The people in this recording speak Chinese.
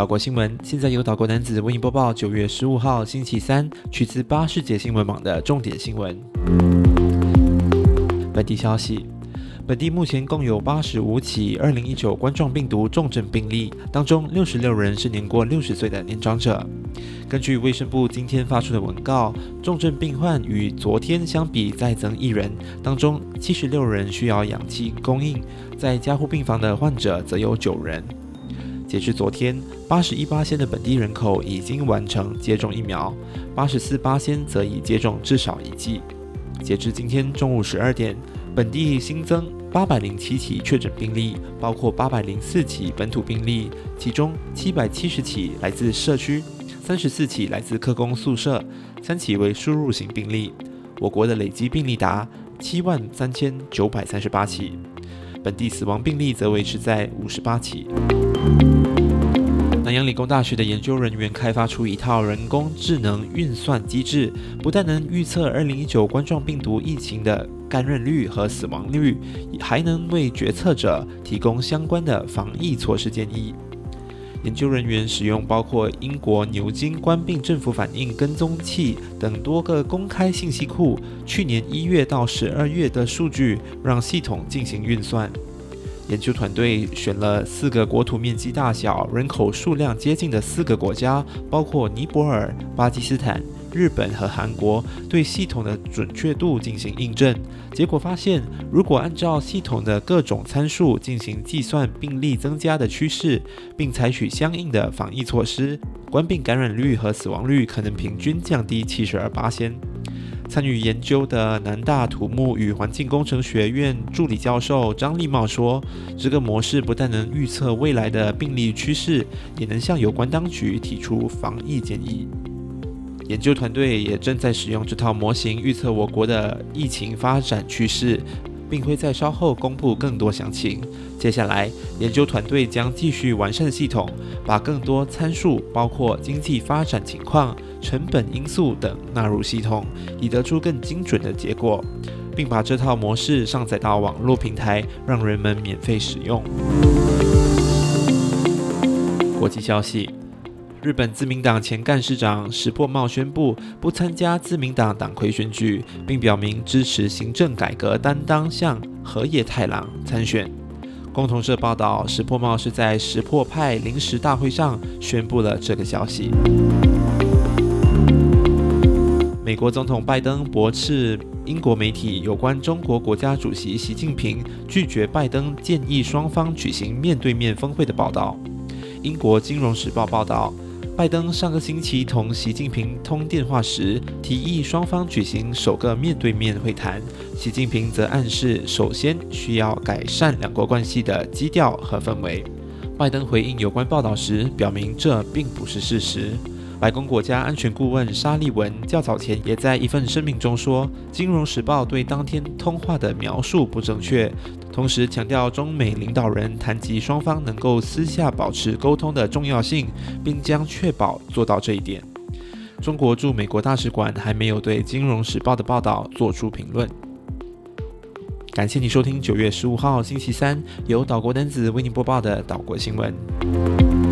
岛国新闻现在由岛国男子为您播报九月十五号星期三，取自巴士节新闻网的重点新闻。本地消息。本地目前共有八十五起二零一九冠状病毒重症病例，当中六十六人是年过六十岁的年长者。根据卫生部今天发出的文告，重症病患与昨天相比再增一人，当中七十六人需要氧气供应，在加护病房的患者则有九人。截至昨天，八十一八仙的本地人口已经完成接种疫苗，八十四八仙则已接种至少一剂。截至今天中午十二点，本地新增八百零七起确诊病例，包括八百零四起本土病例，其中七百七十起来自社区，三十四起来自客工宿舍，三起为输入型病例。我国的累计病例达七万三千九百三十八起，本地死亡病例则维持在五十八起。南洋理工大学的研究人员开发出一套人工智能运算机制，不但能预测2019冠状病毒疫情的感染率和死亡率，还能为决策者提供相关的防疫措施建议。研究人员使用包括英国牛津冠病政府反应跟踪器等多个公开信息库，去年一月到十二月的数据，让系统进行运算。研究团队选了四个国土面积大小、人口数量接近的四个国家，包括尼泊尔、巴基斯坦、日本和韩国，对系统的准确度进行印证。结果发现，如果按照系统的各种参数进行计算病例增加的趋势，并采取相应的防疫措施，冠病感染率和死亡率可能平均降低七十二巴仙。参与研究的南大土木与环境工程学院助理教授张立茂说：“这个模式不但能预测未来的病例趋势，也能向有关当局提出防疫建议。”研究团队也正在使用这套模型预测我国的疫情发展趋势。并会在稍后公布更多详情。接下来，研究团队将继续完善系统，把更多参数，包括经济发展情况、成本因素等纳入系统，以得出更精准的结果，并把这套模式上载到网络平台，让人们免费使用。国际消息。日本自民党前干事长石破茂宣布不参加自民党党魁选举，并表明支持行政改革担当相河野太郎参选。共同社报道，石破茂是在石破派临时大会上宣布了这个消息。美国总统拜登驳斥英国媒体有关中国国家主席习近平拒绝拜登建议双方举行面对面峰会的报道。英国金融时报报道。拜登上个星期同习近平通电话时，提议双方举行首个面对面会谈。习近平则暗示，首先需要改善两国关系的基调和氛围。拜登回应有关报道时，表明这并不是事实。白宫国家安全顾问沙利文较早前也在一份声明中说，《金融时报》对当天通话的描述不正确，同时强调中美领导人谈及双方能够私下保持沟通的重要性，并将确保做到这一点。中国驻美国大使馆还没有对《金融时报》的报道做出评论。感谢你收听九月十五号星期三由岛国男子为您播报的岛国新闻。